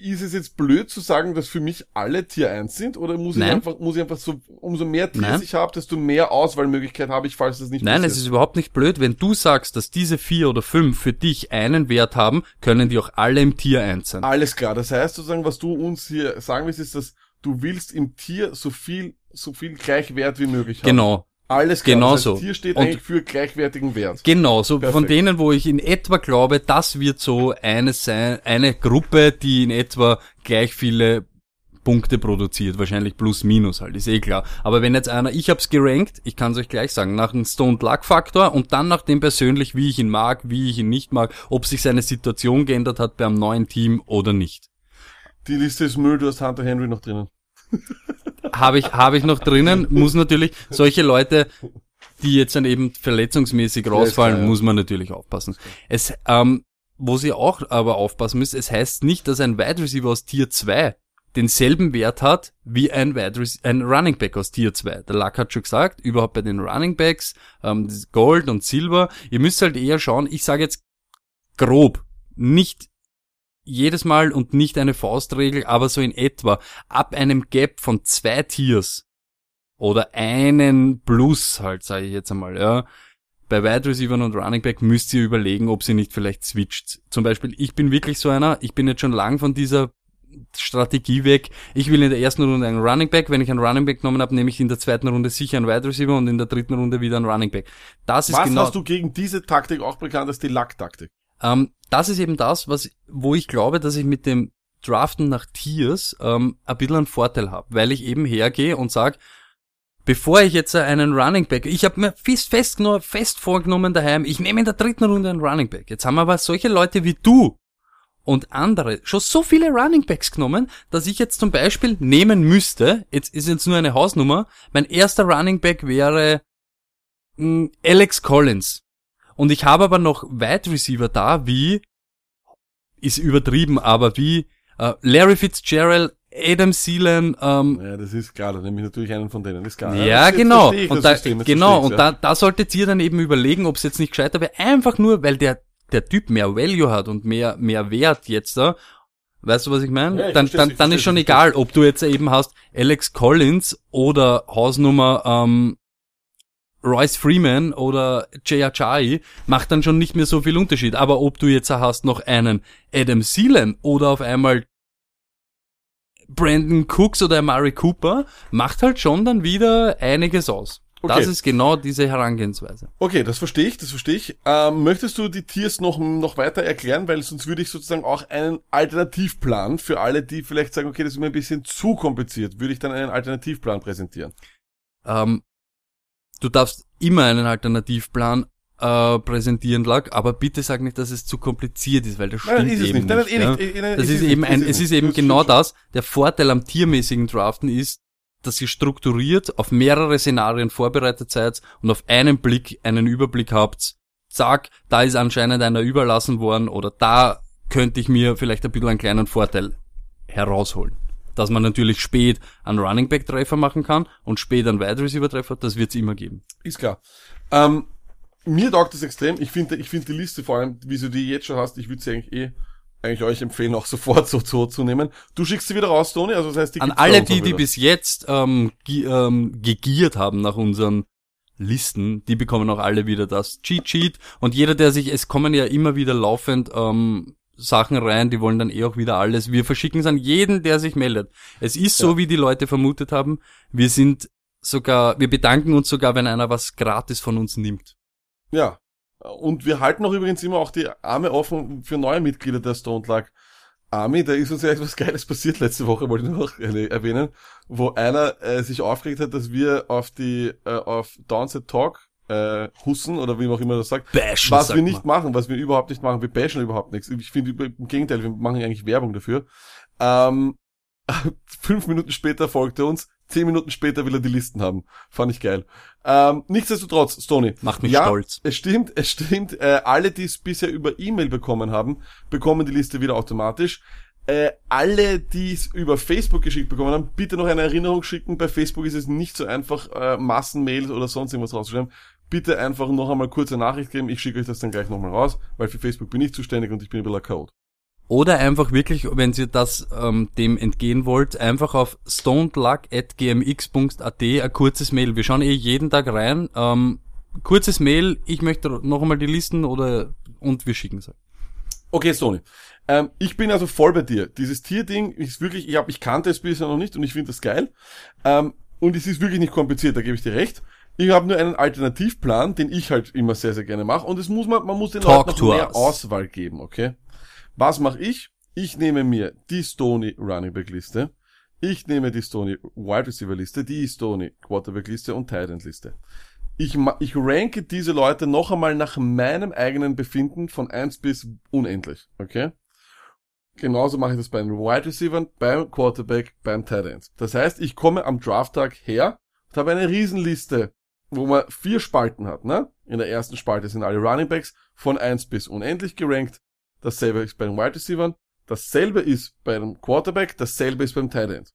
Ist es jetzt blöd zu sagen, dass für mich alle Tier 1 sind oder muss ich Nein. einfach, muss ich einfach so, umso mehr Tiers Nein. ich habe, desto mehr Auswahlmöglichkeit habe ich, falls das nicht Nein, es passiert. ist überhaupt nicht blöd. Wenn du sagst, dass diese vier oder fünf für dich einen Wert haben, können die auch alle im Tier 1 sein. Alles klar. Das heißt sozusagen, was du uns hier sagen willst, ist, dass du willst im Tier so viel, so viel Gleichwert wie möglich haben. Genau. Alles klar. Genau das heißt, so. Tier steht Und- eigentlich für gleichwertigen Wert. Genau, so Perfekt. von denen, wo ich in etwa glaube, das wird so eine sein, eine Gruppe, die in etwa gleich viele Punkte produziert, wahrscheinlich plus minus halt, ist eh klar. Aber wenn jetzt einer, ich hab's gerankt, ich kann's euch gleich sagen, nach dem Stone Luck Faktor und dann nach dem persönlich, wie ich ihn mag, wie ich ihn nicht mag, ob sich seine Situation geändert hat beim neuen Team oder nicht. Die Liste ist Müll, du hast Hunter Henry noch drinnen. Habe ich, habe ich noch drinnen, muss natürlich solche Leute, die jetzt dann eben verletzungsmäßig rausfallen, ja. muss man natürlich aufpassen. Es, ähm, wo sie auch aber aufpassen müssen, es heißt nicht, dass ein Wide Receiver aus Tier 2 denselben Wert hat wie ein, Wide ein Running Back aus Tier 2. Der Luck hat schon gesagt, überhaupt bei den Running Backs, ähm, Gold und Silber, ihr müsst halt eher schauen, ich sage jetzt grob, nicht jedes Mal und nicht eine Faustregel, aber so in etwa ab einem Gap von zwei Tiers oder einen Plus halt, sage ich jetzt einmal, ja. Bei Wide Receivers und Running Back müsst ihr überlegen, ob sie nicht vielleicht switcht. Zum Beispiel, ich bin wirklich so einer, ich bin jetzt schon lang von dieser Strategie weg. Ich will in der ersten Runde einen Running Back. Wenn ich einen Running Back genommen habe, nehme ich in der zweiten Runde sicher einen Wide Receiver und in der dritten Runde wieder einen Running Back. Das ist Was genau, hast du gegen diese Taktik auch bekannt als die Lack-Taktik? Ähm, das ist eben das, was, wo ich glaube, dass ich mit dem Draften nach Tiers ähm, ein bisschen einen Vorteil habe, weil ich eben hergehe und sag, bevor ich jetzt einen Running Back, ich habe mir fest, fest, fest vorgenommen daheim, ich nehme in der dritten Runde einen Running Back. Jetzt haben aber solche Leute wie du und andere schon so viele Running Backs genommen, dass ich jetzt zum Beispiel nehmen müsste, jetzt ist jetzt nur eine Hausnummer, mein erster Running Back wäre mh, Alex Collins. Und ich habe aber noch Wide Receiver da, wie, ist übertrieben, aber wie äh, Larry Fitzgerald, Adam Thielen, ähm, Ja, das ist klar, da nehme ich natürlich einen von denen, ist klar. ja, das, genau. Ich Und das da, System, genau, und ich's, da, da solltet ihr dann eben überlegen, ob es jetzt nicht gescheiter wäre, einfach nur, weil der, der Typ mehr Value hat und mehr, mehr Wert jetzt da. Weißt du, was ich meine? Ja, dann dann, dann ist schon egal, ob du jetzt eben hast Alex Collins oder Hausnummer ähm, Royce Freeman oder Jay Ajayi, macht dann schon nicht mehr so viel Unterschied. Aber ob du jetzt hast noch einen Adam Thielen oder auf einmal Brandon Cooks oder Amari Cooper, macht halt schon dann wieder einiges aus. Okay. Das ist genau diese Herangehensweise. Okay, das verstehe ich, das verstehe ich. Ähm, möchtest du die Tiers noch, noch weiter erklären? Weil sonst würde ich sozusagen auch einen Alternativplan für alle, die vielleicht sagen, okay, das ist mir ein bisschen zu kompliziert, würde ich dann einen Alternativplan präsentieren. Ähm, du darfst immer einen Alternativplan äh, präsentieren, Lack, aber bitte sag nicht, dass es zu kompliziert ist, weil das stimmt Nein, ist es eben nicht. Nein, nein, eh ja. nicht. Eh, nein, Das ist ist eben nicht, ein, es ist nicht. eben Das genau das. Der Vorteil am tiermäßigen Draften ist, dass ihr strukturiert auf mehrere Szenarien vorbereitet seid und auf einen Blick einen Überblick habt. Zack, da ist anscheinend einer überlassen worden oder da könnte ich mir vielleicht ein bisschen einen kleinen Vorteil herausholen. Dass man natürlich spät einen Running Back Treffer machen kann und spät einen Wide Receiver Treffer, das wird es immer geben. Ist klar. Ähm, mir taugt das extrem. Ich finde, ich finde die Liste vor allem, wie du die jetzt schon hast, ich würde sie eigentlich eh eigentlich euch empfehlen, auch sofort so, zu nehmen. Du schickst sie wieder raus, Toni, also das heißt, die An alle die, die bis jetzt ähm, gi ähm, gegiert haben nach unseren Listen, die bekommen auch alle wieder das Cheat Sheet und jeder, der sich, es kommen ja immer wieder laufend ähm, Sachen rein, die wollen dann eh auch wieder alles. Wir verschicken es an jeden, der sich meldet. Es ist so, Ja. wie die Leute vermutet haben. Wir sind sogar, wir bedanken uns sogar, wenn einer was gratis von uns nimmt. Ja. Und wir halten auch übrigens immer auch die Arme offen für neue Mitglieder der Stone Luck Army, da ist uns ja etwas Geiles passiert letzte Woche, wollte ich noch erwähnen, wo einer äh, sich aufgeregt hat, dass wir auf die äh, auf Downset Talk äh, hussen oder wie man auch immer das sagt, Bashen, was sagt wir nicht man. machen, was wir überhaupt nicht machen, wir bashen überhaupt nichts. Ich finde im Gegenteil, wir machen eigentlich Werbung dafür. Ähm, fünf Minuten später folgt er uns, zehn Minuten später will er die Listen haben. Fand ich geil. Ähm, nichtsdestotrotz, Stony. Macht mich ja, stolz. Es stimmt, es stimmt. Äh, alle, die es bisher über E-Mail bekommen haben, bekommen die Liste wieder automatisch. Äh, alle, die es über Facebook geschickt bekommen haben, bitte noch eine Erinnerung schicken. Bei Facebook ist es nicht so einfach, äh, Massenmails oder sonst irgendwas rauszuschreiben. Bitte einfach noch einmal kurze Nachricht geben. Ich schicke euch das dann gleich nochmal raus, weil für Facebook bin ich zuständig und ich bin ein bisschen Code. Oder einfach wirklich, wenn ihr das ähm, dem entgehen wollt, einfach auf stonedluck.gmx.at ein kurzes Mail. Wir schauen eh jeden Tag rein. Ähm, kurzes Mail, ich möchte noch einmal die Listen oder und wir schicken sie. Okay, Sony. Ähm, ich bin also voll bei dir. Dieses Tierding ist wirklich, ich, hab, ich kannte es bisher noch nicht und ich finde das geil. Ähm, und es ist wirklich nicht kompliziert, da gebe ich dir recht. Ich habe nur einen Alternativplan, den ich halt immer sehr, sehr gerne mache. Und es muss man, man muss den Talk Leuten noch mehr us. Auswahl geben, okay? Was mache ich? Ich nehme mir die Stoney Running Back Liste. Ich nehme die Stoney Wide Receiver Liste, die Stoney Quarterback Liste und Tight End Liste. Ich, ich ranke diese Leute noch einmal nach meinem eigenen Befinden von 1 bis unendlich, okay? Genauso mache ich das bei den Wide Receivers, beim Quarterback, beim Tight End. Das heißt, ich komme am Drafttag her und habe eine Riesenliste, wo man vier Spalten hat, ne? In der ersten Spalte sind alle Running Backs von 1 bis unendlich gerankt. Dasselbe ist bei den Wide Receivers. Dasselbe ist bei dem Quarterback. Dasselbe ist beim Tight End.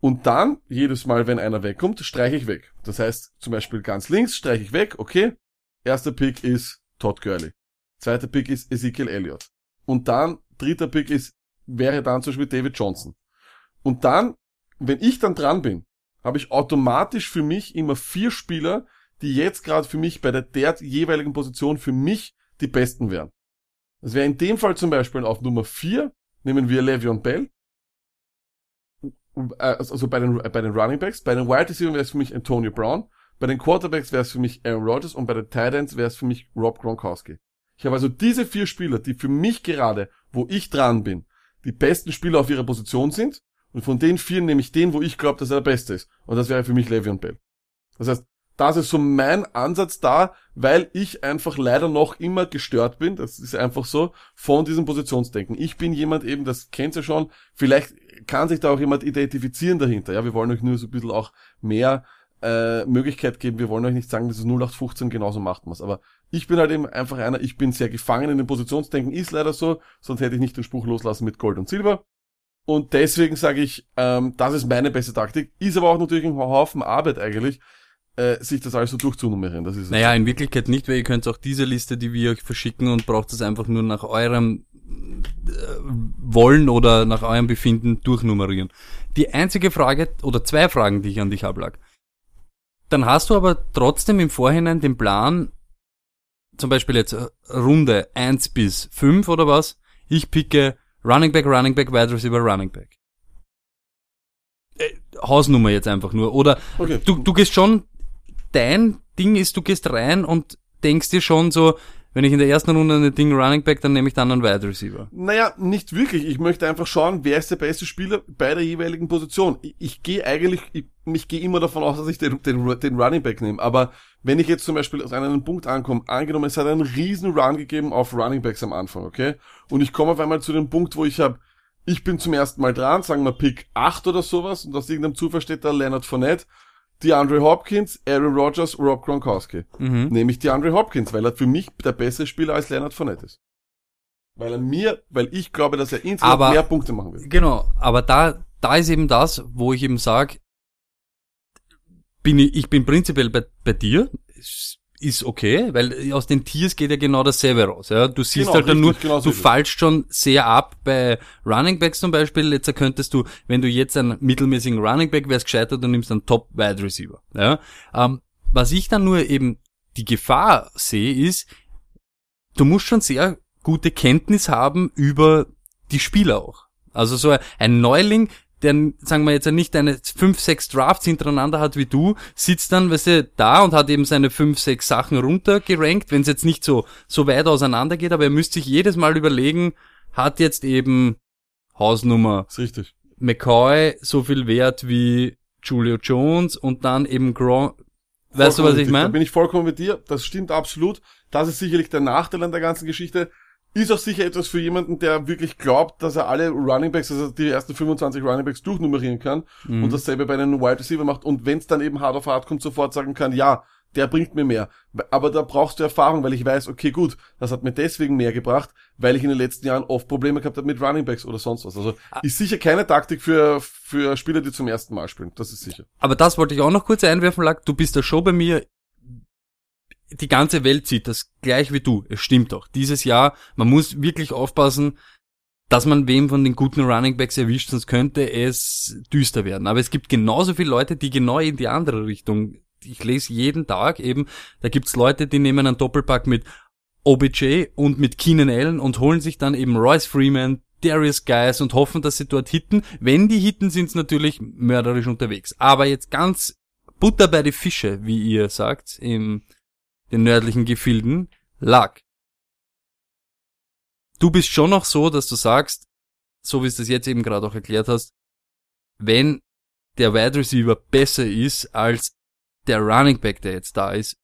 Und dann, jedes Mal, wenn einer wegkommt, streiche ich weg. Das heißt, zum Beispiel ganz links streiche ich weg, okay. Erster Pick ist Todd Gurley. Zweiter Pick ist Ezekiel Elliott. Und dann, dritter Pick ist, wäre dann zum Beispiel David Johnson. Und dann, wenn ich dann dran bin, habe ich automatisch für mich immer vier Spieler, die jetzt gerade für mich bei der, der jeweiligen Position für mich die besten wären. Das wäre in dem Fall zum Beispiel auf Nummer vier nehmen wir Le'Veon Bell. Äh, Also bei den, bei den Running Backs. Bei den Wide Receivers wäre es für mich Antonio Brown. Bei den Quarterbacks wäre es für mich Aaron Rodgers und bei den Tight Ends wäre es für mich Rob Gronkowski. Ich habe also diese vier Spieler, die für mich gerade, wo ich dran bin, die besten Spieler auf ihrer Position sind. Und von den vier nehme ich den, wo ich glaube, dass er der Beste ist. Und das wäre für mich Le'Veon Bell. Das heißt, das ist so mein Ansatz da, weil ich einfach leider noch immer gestört bin, das ist einfach so, von diesem Positionsdenken. Ich bin jemand eben, das kennt ihr schon, vielleicht kann sich da auch jemand identifizieren dahinter. Ja, wir wollen euch nur so ein bisschen auch mehr äh, Möglichkeit geben. Wir wollen euch nicht sagen, dass es 0815 genauso macht man's. Aber ich bin halt eben einfach einer, ich bin sehr gefangen in dem Positionsdenken, ist leider so, sonst hätte ich nicht den Spruch loslassen mit Gold und Silber. Und deswegen sage ich, ähm, das ist meine beste Taktik, ist aber auch natürlich ein Haufen Arbeit eigentlich, äh, sich das alles so durchzunummerieren. Das ist. Naja, in Wirklichkeit nicht, weil ihr könnt auch diese Liste, die wir euch verschicken und braucht es einfach nur nach eurem äh, Wollen oder nach eurem Befinden durchnummerieren. Die einzige Frage oder zwei Fragen, die ich an dich ablag. Dann hast du aber trotzdem im Vorhinein den Plan, zum Beispiel jetzt Runde 1 bis 5 oder was, ich picke Running Back, Running Back, Wide Receiver, Running Back. Äh, Hausnummer jetzt einfach nur. Oder Okay. du, du gehst schon, dein Ding ist, du gehst rein und denkst dir schon so, wenn ich in der ersten Runde ein Ding Running Back, dann nehme ich dann einen Wide Receiver. Naja, nicht wirklich. Ich möchte einfach schauen, wer ist der beste Spieler bei der jeweiligen Position. Ich, ich gehe eigentlich, ich, ich gehe immer davon aus, dass ich den, den, den Running Back nehme. Aber wenn ich jetzt zum Beispiel aus einem Punkt ankomme, angenommen, es hat einen riesen Run gegeben auf Running Backs am Anfang, okay? Und ich komme auf einmal zu dem Punkt, wo ich habe, ich bin zum ersten Mal dran, sagen wir Pick 8 oder sowas, und aus irgendeinem Zufall steht da Leonard Fournette, DeAndre Hopkins, Aaron Rodgers, Rob Gronkowski. Mhm. Nehme ich DeAndre Hopkins, weil er für mich der bessere Spieler als Leonard Fournette ist. Weil er mir, weil ich glaube, dass er insgesamt Aber- mehr Punkte machen wird. Genau, aber da, da ist eben das, wo ich eben sag, bin ich, ich bin prinzipiell bei, bei dir, ist- okay, weil aus den Tiers geht ja genau dasselbe raus. Ja? Du siehst Genau, halt dann nur, genau du fallst schon sehr ab bei Running Backs zum Beispiel. Jetzt könntest du, wenn du jetzt einen mittelmäßigen Running Back wärst gescheitert, du nimmst einen Top Wide Receiver. Ja? Ähm, was ich dann nur eben die Gefahr sehe, ist, du musst schon sehr gute Kenntnis haben über die Spieler auch. Also so ein Neuling, der, sagen wir jetzt nicht eine fünf, sechs Drafts hintereinander hat wie du, sitzt dann, weißt du, da und hat eben seine fünf, sechs Sachen runtergerankt, wenn es jetzt nicht so, so weit auseinander geht, aber er müsste sich jedes Mal überlegen, hat jetzt eben Hausnummer. Ist richtig. McCoy so viel wert wie Julio Jones und dann eben Gronk. Weißt du, was ich richtig. Da meine? bin ich vollkommen mit dir. Das stimmt absolut. Das ist sicherlich der Nachteil an der ganzen Geschichte. Ist auch sicher etwas für jemanden, der wirklich glaubt, dass er alle Runningbacks, also die ersten 25 Runningbacks durchnummerieren kann Mhm. und dasselbe bei einem Wide Receiver macht und wenn es dann eben hart auf hart kommt, sofort sagen kann, ja, der bringt mir mehr. Aber da brauchst du Erfahrung, weil ich weiß, okay, gut, das hat mir deswegen mehr gebracht, weil ich in den letzten Jahren oft Probleme gehabt habe mit Runningbacks oder sonst was. Also Ah. ist sicher keine Taktik für, für Spieler, die zum ersten Mal spielen. Das ist sicher. Aber das wollte ich auch noch kurz einwerfen, Lack. Du bist da schon bei mir. Die ganze Welt sieht das gleich wie du. Es stimmt doch. Dieses Jahr, man muss wirklich aufpassen, dass man wem von den guten Running Backs erwischt, sonst könnte es düster werden. Aber es gibt genauso viele Leute, die genau in die andere Richtung. Ich lese jeden Tag eben, da gibt's Leute, die nehmen einen Doppelpack mit OBJ und mit Keenan Allen und holen sich dann eben Royce Freeman, Darius Guys und hoffen, dass sie dort hitten. Wenn die hitten, sind's natürlich mörderisch unterwegs. Aber jetzt ganz Butter bei die Fische, wie ihr sagt, in den nördlichen Gefilden, lag. Du bist schon noch so, dass du sagst, so wie es das jetzt eben gerade auch erklärt hast, wenn der Wide Receiver besser ist als der Running Back, der jetzt da ist,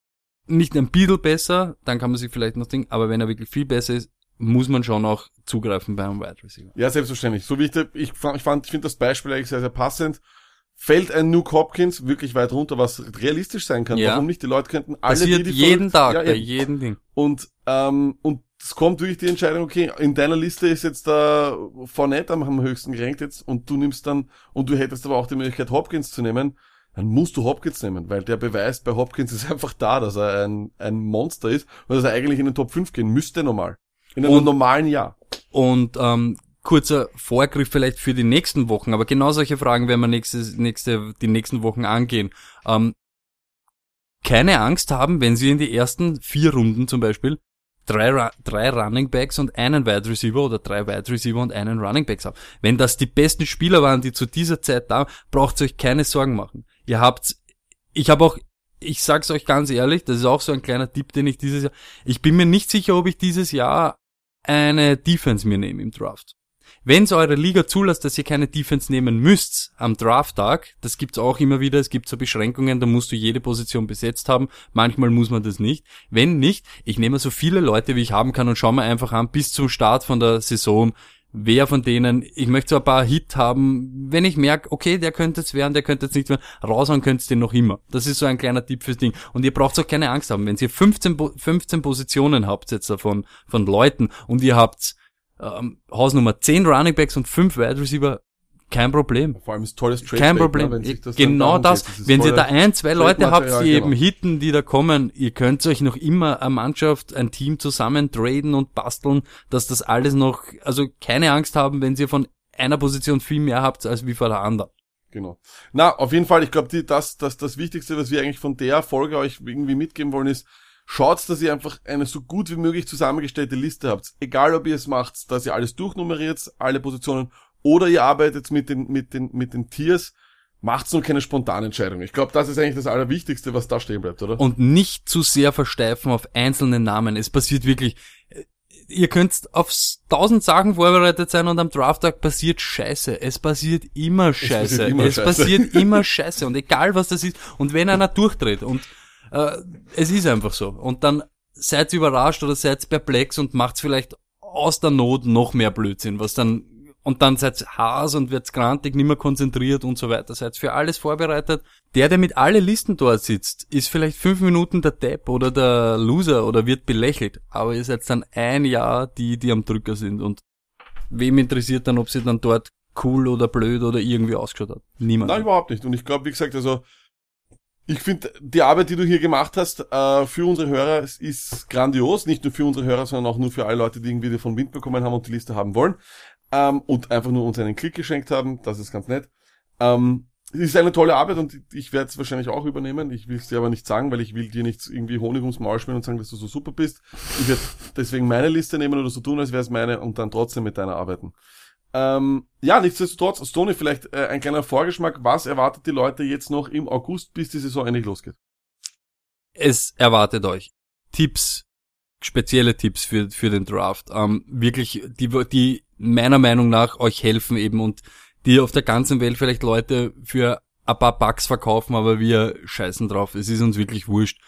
nicht ein bisschen besser, dann kann man sich vielleicht noch denken, aber wenn er wirklich viel besser ist, muss man schon auch zugreifen bei einem Wide Receiver. Ja, selbstverständlich. So wie ich, da, ich, ich fand, ich finde das Beispiel eigentlich sehr, sehr passend. Fällt ein Nuke Hopkins wirklich weit runter, was realistisch sein kann. Ja. Warum nicht? Die Leute könnten alle, Passiert die, die jeden verrückt- Tag, ja, bei jedem Ding. Und, ähm, und es kommt wirklich die Entscheidung, okay, in deiner Liste ist jetzt der Fournette am, am höchsten gerankt jetzt und du nimmst dann, und du hättest aber auch die Möglichkeit, Hopkins zu nehmen, dann musst du Hopkins nehmen, weil der Beweis bei Hopkins ist einfach da, dass er ein, ein Monster ist und dass er eigentlich in den Top 5 gehen müsste normal. In einem Und- normalen Jahr. Und ähm, kurzer Vorgriff vielleicht für die nächsten Wochen, aber genau solche Fragen werden wir nächstes, nächste, die nächsten Wochen angehen. Ähm, keine Angst haben, wenn sie in die ersten vier Runden zum Beispiel drei, drei Running Backs und einen Wide Receiver oder drei Wide Receiver und einen Running Backs haben. Wenn das die besten Spieler waren, die zu dieser Zeit da, braucht euch keine Sorgen machen. Ihr habt, ich habe auch, ich sag's euch ganz ehrlich, das ist auch so ein kleiner Tipp, den ich dieses Jahr, ich bin mir nicht sicher, ob ich dieses Jahr eine Defense mir nehme im Draft. Wenn es eure Liga zulässt, dass ihr keine Defense nehmen müsst am Drafttag, das gibt's auch immer wieder, es gibt so Beschränkungen, da musst du jede Position besetzt haben, manchmal muss man das nicht. Wenn nicht, ich nehme so viele Leute, wie ich haben kann und schaue mir einfach an, bis zum Start von der Saison, wer von denen, ich möchte so ein paar Hit haben, wenn ich merke, okay, der könnte es werden, der könnte es nicht werden, raushauen könnt ihr den noch immer. Das ist so ein kleiner Tipp fürs Ding. Und ihr braucht auch keine Angst haben, wenn ihr 15, Po- 15 Positionen habt jetzt davon, von Leuten und ihr habt ähm, Hausnummer 10 Running Backs und 5 Wide Receiver, kein Problem. Vor allem ist tolles Trade Kein Bait, Problem. ne, das genau das. ist Wenn ihr da ein, zwei Leute habt, die genau. eben hitten, die da kommen, ihr könnt euch noch immer eine Mannschaft, ein Team zusammen traden und basteln, dass das alles noch, also keine Angst haben, wenn ihr von einer Position viel mehr habt als wie von der anderen. Genau. Na, auf jeden Fall, ich glaube, das, das, das Wichtigste, was wir eigentlich von der Folge euch irgendwie mitgeben wollen, ist, schaut, dass ihr einfach eine so gut wie möglich zusammengestellte Liste habt. Egal, ob ihr es macht, dass ihr alles durchnummeriert, alle Positionen, oder ihr arbeitet mit den, mit den, mit den Tiers, macht's nur keine spontane Entscheidung. Ich glaube, das ist eigentlich das Allerwichtigste, was da stehen bleibt, oder? Und nicht zu sehr versteifen auf einzelne Namen. Es passiert wirklich, äh, ihr könnt auf tausend Sachen vorbereitet sein und am Drafttag passiert Scheiße. Es passiert immer Scheiße. passiert immer es Scheiße. passiert immer Scheiße. Und egal was das ist. Und wenn einer durchdreht und äh, es ist einfach so. Und dann seid überrascht oder seid perplex und macht's vielleicht aus der Not noch mehr Blödsinn, was dann und dann seid Haas und wird's grantig, nimmer konzentriert und so weiter. Seid für alles vorbereitet. Der, der mit alle Listen dort sitzt, ist vielleicht fünf Minuten der Depp oder der Loser oder wird belächelt. Aber ihr seid dann ein Jahr die, die am Drücker sind. Und wem interessiert dann, ob sie dann dort cool oder blöd oder irgendwie ausgeschaut hat? Niemand. Nein, überhaupt nicht. Und ich glaube, wie gesagt, also ich finde, die Arbeit, die du hier gemacht hast, äh, für unsere Hörer ist- grandios. Nicht nur für unsere Hörer, sondern auch nur für alle Leute, die irgendwie davon Wind bekommen haben und die Liste haben wollen. Ähm, und einfach nur uns einen Klick geschenkt haben. Das ist ganz nett. Ähm, es ist eine tolle Arbeit und ich werde es wahrscheinlich auch übernehmen. Ich will es dir aber nicht sagen, weil ich will dir nicht irgendwie Honig ums Maul schmieren und sagen, dass du so super bist. Ich werde deswegen meine Liste nehmen oder so tun, als wäre es meine und dann trotzdem mit deiner arbeiten. Ähm, ja, nichtsdestotrotz, Stoney, vielleicht äh, ein kleiner Vorgeschmack. Was erwartet die Leute jetzt noch im August, bis die Saison endlich losgeht? es erwartet euch Tipps, spezielle Tipps für, für den Draft. Ähm, wirklich, die, die meiner Meinung nach euch helfen eben und die auf der ganzen Welt vielleicht Leute für ein paar Bucks verkaufen, aber wir scheißen drauf. Es ist uns wirklich wurscht.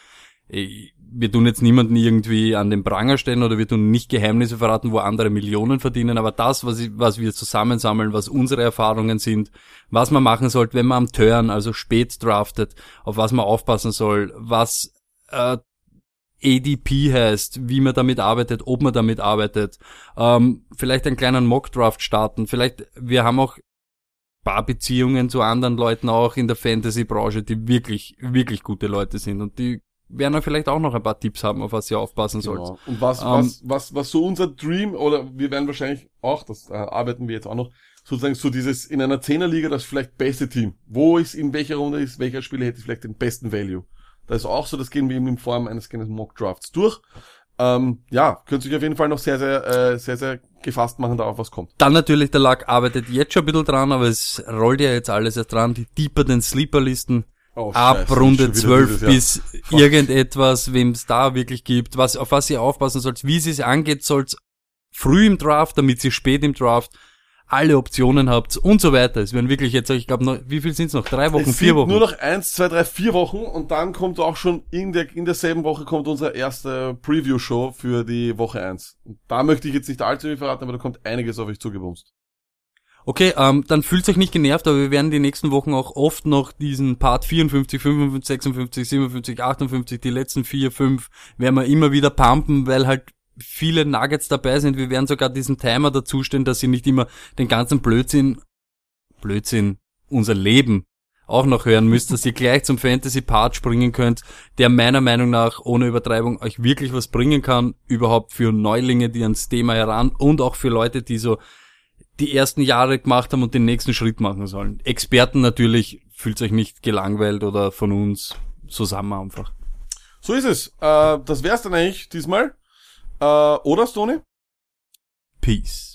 Wir tun jetzt niemanden irgendwie an den Pranger stellen oder wir tun nicht Geheimnisse verraten, wo andere Millionen verdienen, aber das, was, was wir zusammensammeln, was unsere Erfahrungen sind, was man machen sollte, wenn man am Turn, also spät draftet, auf was man aufpassen soll, was äh, ADP heißt, wie man damit arbeitet, ob man damit arbeitet, ähm, vielleicht einen kleinen Mockdraft starten, vielleicht, wir haben auch paar Beziehungen zu anderen Leuten auch in der Fantasy-Branche, die wirklich, wirklich gute Leute sind und die werden vielleicht auch noch ein paar Tipps haben, auf was ihr aufpassen sollt. Genau. Und was, um, was, was, was so unser Dream, oder wir werden wahrscheinlich auch, das äh, arbeiten wir jetzt auch noch, sozusagen so dieses in einer Zehnerliga das vielleicht beste Team. Wo ist, in welcher Runde ist, welcher Spieler hätte vielleicht den besten Value. Das ist auch so, das gehen wir eben in Form eines kleinen Mock Drafts durch. Ähm, ja, könnt sich auf jeden Fall noch sehr, sehr, äh, sehr, sehr gefasst machen darauf, was kommt. Dann natürlich, der Lack arbeitet jetzt schon ein bisschen dran, aber es rollt ja jetzt alles erst dran. Die Deeper den Sleeper-Listen oh, ab Scheiße, Runde 12 bis irgendetwas, wem es da wirklich gibt, was, auf was ihr aufpassen sollt, wie sie es angeht, sollt früh im Draft, damit sie spät im Draft alle Optionen habt und so weiter. Es werden wirklich jetzt, ich glaube, wie viel sind es noch? Drei Wochen, es vier Wochen? Nur noch eins, zwei, drei, vier Wochen und dann kommt auch schon in der in derselben Woche kommt unsere erste Preview-Show für die Woche eins. Und da möchte ich jetzt nicht allzu viel verraten, aber da kommt einiges auf euch zugebumst. Okay, ähm, dann fühlt euch nicht genervt, aber wir werden die nächsten Wochen auch oft noch diesen Part 54, 55, 56, 57, 58, die letzten vier, fünf, werden wir immer wieder pumpen, weil halt viele Nuggets dabei sind. Wir werden sogar diesen Timer dazustellen, dass sie nicht immer den ganzen Blödsinn, Blödsinn, unser Leben auch noch hören müsst, dass ihr gleich zum Fantasy-Part springen könnt, der meiner Meinung nach ohne Übertreibung euch wirklich was bringen kann, überhaupt für Neulinge, die ans Thema heran und auch für Leute, die so die ersten Jahre gemacht haben und den nächsten Schritt machen sollen. Experten natürlich, fühlt euch nicht gelangweilt oder von uns zusammen einfach. So ist es. Äh, das wär's dann eigentlich diesmal. Äh, oder, Stony? Peace.